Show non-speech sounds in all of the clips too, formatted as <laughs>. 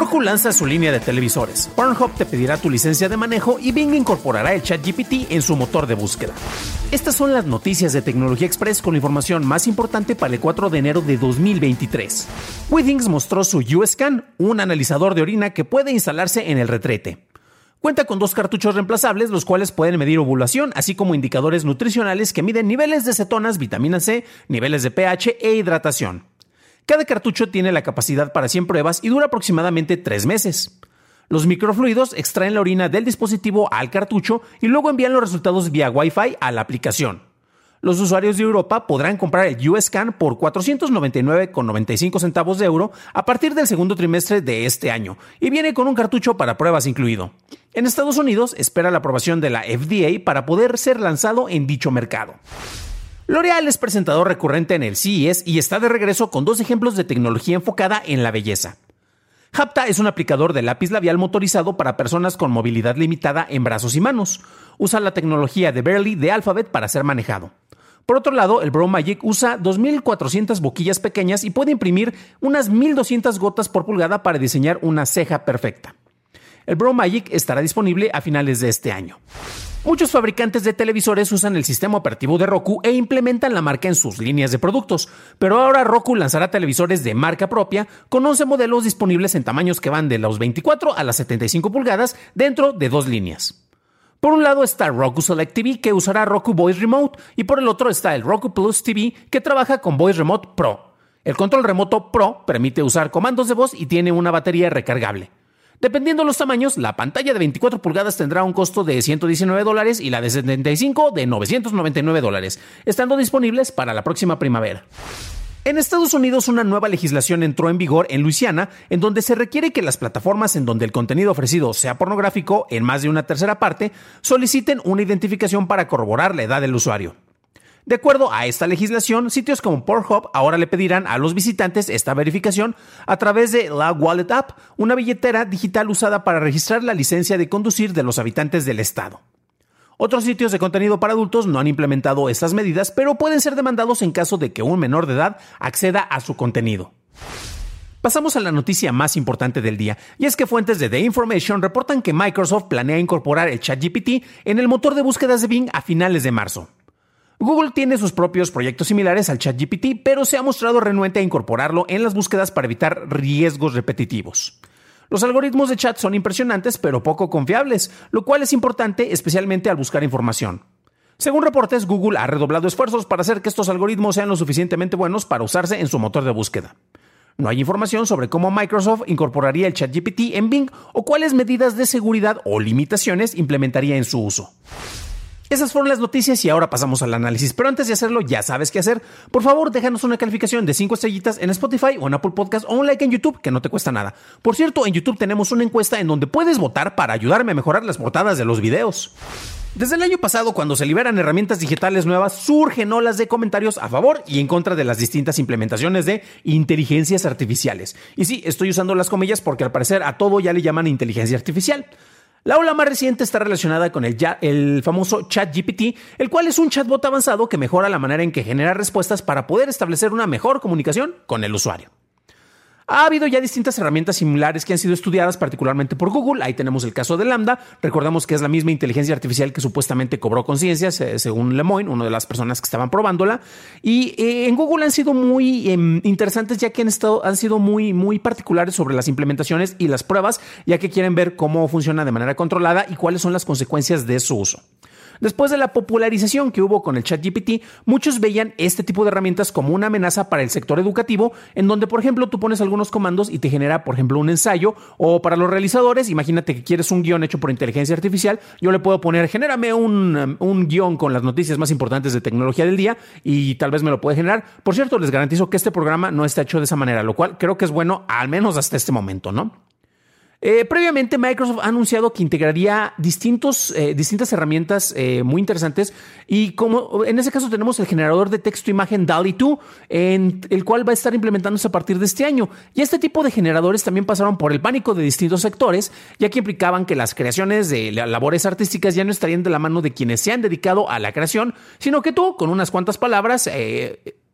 Roku lanza su línea de televisores. Pornhub te pedirá tu licencia de manejo y Bing incorporará el chat GPT en su motor de búsqueda. Estas son las noticias de Tecnología Express con la información más importante para el 4 de enero de 2023. Withings mostró su USCAN, un analizador de orina que puede instalarse en el retrete. Cuenta con dos cartuchos reemplazables, los cuales pueden medir ovulación, así como indicadores nutricionales que miden niveles de cetonas, vitamina C, niveles de pH e hidratación. Cada cartucho tiene la capacidad para 100 pruebas y dura aproximadamente 3 meses. Los microfluidos extraen la orina del dispositivo al cartucho y luego envían los resultados vía Wi-Fi a la aplicación. Los usuarios de Europa podrán comprar el USCAN por 499,95 centavos de euro a partir del segundo trimestre de este año y viene con un cartucho para pruebas incluido. En Estados Unidos espera la aprobación de la FDA para poder ser lanzado en dicho mercado. L'Oreal es presentador recurrente en el CES y está de regreso con dos ejemplos de tecnología enfocada en la belleza. Hapta es un aplicador de lápiz labial motorizado para personas con movilidad limitada en brazos y manos. Usa la tecnología de Barely de Alphabet para ser manejado. Por otro lado, el Brow Magic usa 2.400 boquillas pequeñas y puede imprimir unas 1.200 gotas por pulgada para diseñar una ceja perfecta. El Brow Magic estará disponible a finales de este año. Muchos fabricantes de televisores usan el sistema operativo de Roku e implementan la marca en sus líneas de productos, pero ahora Roku lanzará televisores de marca propia con 11 modelos disponibles en tamaños que van de los 24 a las 75 pulgadas dentro de dos líneas. Por un lado está Roku Select TV que usará Roku Voice Remote y por el otro está el Roku Plus TV que trabaja con Voice Remote Pro. El control remoto Pro permite usar comandos de voz y tiene una batería recargable. Dependiendo de los tamaños, la pantalla de 24 pulgadas tendrá un costo de 119 dólares y la de 75 de 999 dólares, estando disponibles para la próxima primavera. En Estados Unidos una nueva legislación entró en vigor en Luisiana, en donde se requiere que las plataformas en donde el contenido ofrecido sea pornográfico en más de una tercera parte soliciten una identificación para corroborar la edad del usuario. De acuerdo a esta legislación, sitios como Pornhub ahora le pedirán a los visitantes esta verificación a través de la Wallet App, una billetera digital usada para registrar la licencia de conducir de los habitantes del estado. Otros sitios de contenido para adultos no han implementado estas medidas, pero pueden ser demandados en caso de que un menor de edad acceda a su contenido. Pasamos a la noticia más importante del día, y es que fuentes de The Information reportan que Microsoft planea incorporar el ChatGPT en el motor de búsquedas de Bing a finales de marzo. Google tiene sus propios proyectos similares al ChatGPT, pero se ha mostrado renuente a incorporarlo en las búsquedas para evitar riesgos repetitivos. Los algoritmos de chat son impresionantes pero poco confiables, lo cual es importante especialmente al buscar información. Según reportes, Google ha redoblado esfuerzos para hacer que estos algoritmos sean lo suficientemente buenos para usarse en su motor de búsqueda. No hay información sobre cómo Microsoft incorporaría el ChatGPT en Bing o cuáles medidas de seguridad o limitaciones implementaría en su uso. Esas fueron las noticias y ahora pasamos al análisis. Pero antes de hacerlo, ya sabes qué hacer. Por favor, déjanos una calificación de 5 estrellitas en Spotify o en Apple Podcast o un like en YouTube, que no te cuesta nada. Por cierto, en YouTube tenemos una encuesta en donde puedes votar para ayudarme a mejorar las portadas de los videos. Desde el año pasado, cuando se liberan herramientas digitales nuevas, surgen olas de comentarios a favor y en contra de las distintas implementaciones de inteligencias artificiales. Y sí, estoy usando las comillas porque al parecer a todo ya le llaman inteligencia artificial. La ola más reciente está relacionada con el, famoso ChatGPT, el cual es un chatbot avanzado que mejora la manera en que genera respuestas para poder establecer una mejor comunicación con el usuario. Ha habido ya distintas herramientas similares que han sido estudiadas particularmente por Google. Ahí tenemos el caso de Lambda. Recordemos que es la misma inteligencia artificial que supuestamente cobró conciencia, según Lemoyne, una de las personas que estaban probándola. Y eh, en Google han sido muy em, interesantes ya que han, estado, han sido muy, muy particulares sobre las implementaciones y las pruebas, ya que quieren ver cómo funciona de manera controlada y cuáles son las consecuencias de su uso. Después de la popularización que hubo con el ChatGPT, muchos veían este tipo de herramientas como una amenaza para el sector educativo, en donde, por ejemplo, tú pones algunos comandos y te genera, por ejemplo, un ensayo, o para los realizadores, imagínate que quieres un guion hecho por inteligencia artificial, yo le puedo poner, genérame un, un guion con las noticias más importantes de tecnología del día y tal vez me lo puede generar. Por cierto, les garantizo que este programa no está hecho de esa manera, lo cual creo que es bueno, al menos hasta este momento, ¿no? Eh, previamente, Microsoft ha anunciado que integraría distintos, eh, distintas herramientas eh, muy interesantes y como en ese caso tenemos el generador de texto imagen DALI 2, en el cual va a estar implementándose a partir de este año. Y este tipo de generadores también pasaron por el pánico de distintos sectores, ya que implicaban que las creaciones de labores artísticas ya no estarían de la mano de quienes se han dedicado a la creación, sino que tú, con unas cuantas palabras,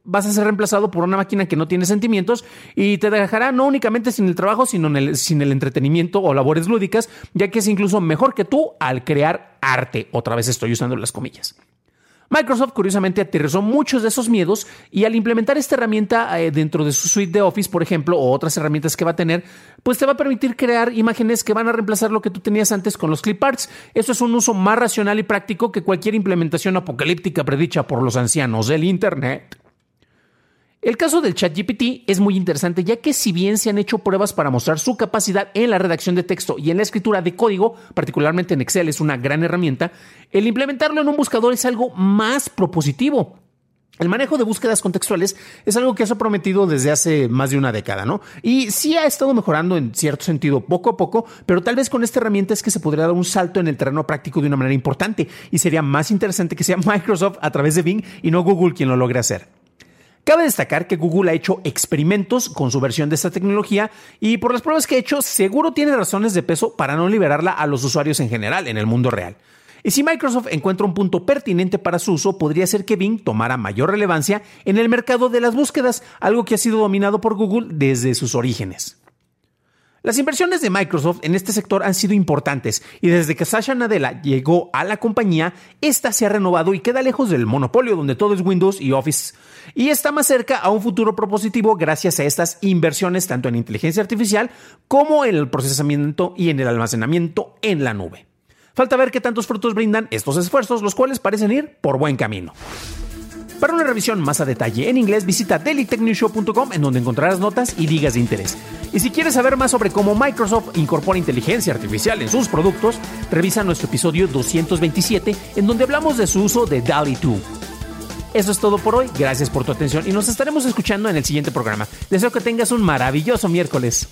vas a ser reemplazado por una máquina que no tiene sentimientos y te dejará no únicamente sin el trabajo, sino sin el entretenimiento o labores lúdicas, ya que es incluso mejor que tú al crear arte. Otra vez estoy usando las comillas. Microsoft curiosamente aterrizó muchos de esos miedos y al implementar esta herramienta eh, dentro de su suite de Office, por ejemplo, o otras herramientas que va a tener, pues te va a permitir crear imágenes que van a reemplazar lo que tú tenías antes con los clip arts. Esto es un uso más racional y práctico que cualquier implementación apocalíptica predicha por los ancianos del Internet. El caso del ChatGPT es muy interesante ya que si bien se han hecho pruebas para mostrar su capacidad en la redacción de texto y en la escritura de código, particularmente en Excel es una gran herramienta, el implementarlo en un buscador es algo más propositivo. El manejo de búsquedas contextuales es algo que se ha prometido desde hace más de una década, ¿no? Y sí ha estado mejorando en cierto sentido poco a poco, pero tal vez con esta herramienta es que se podría dar un salto en el terreno práctico de una manera importante y sería más interesante que sea <laughs> Microsoft a través de Bing y no Google quien lo logre hacer. Cabe destacar que Google ha hecho experimentos con su versión de esta tecnología y por las pruebas que ha hecho seguro tiene razones de peso para no liberarla a los usuarios en general en el mundo real. Y si Microsoft encuentra un punto pertinente para su uso, podría ser que Bing tomara mayor relevancia en el mercado de las búsquedas, algo que ha sido dominado por Google desde sus orígenes. Las inversiones de Microsoft en este sector han sido importantes y desde que Sasha Nadella llegó a la compañía, esta se ha renovado y queda lejos del monopolio donde todo es Windows y Office y está más cerca a un futuro propositivo gracias a estas inversiones tanto en inteligencia artificial como en el procesamiento y en el almacenamiento en la nube. Falta ver qué tantos frutos brindan estos esfuerzos, los cuales parecen ir por buen camino. Para una revisión más a detalle en inglés, visita dailytechnewshow.com en donde encontrarás notas y ligas de interés. Y si quieres saber más sobre cómo Microsoft incorpora inteligencia artificial en sus productos, revisa nuestro episodio 227 en donde hablamos de su uso de DALI 2. Eso es todo por hoy, gracias por tu atención y nos estaremos escuchando en el siguiente programa. Deseo que tengas un maravilloso miércoles.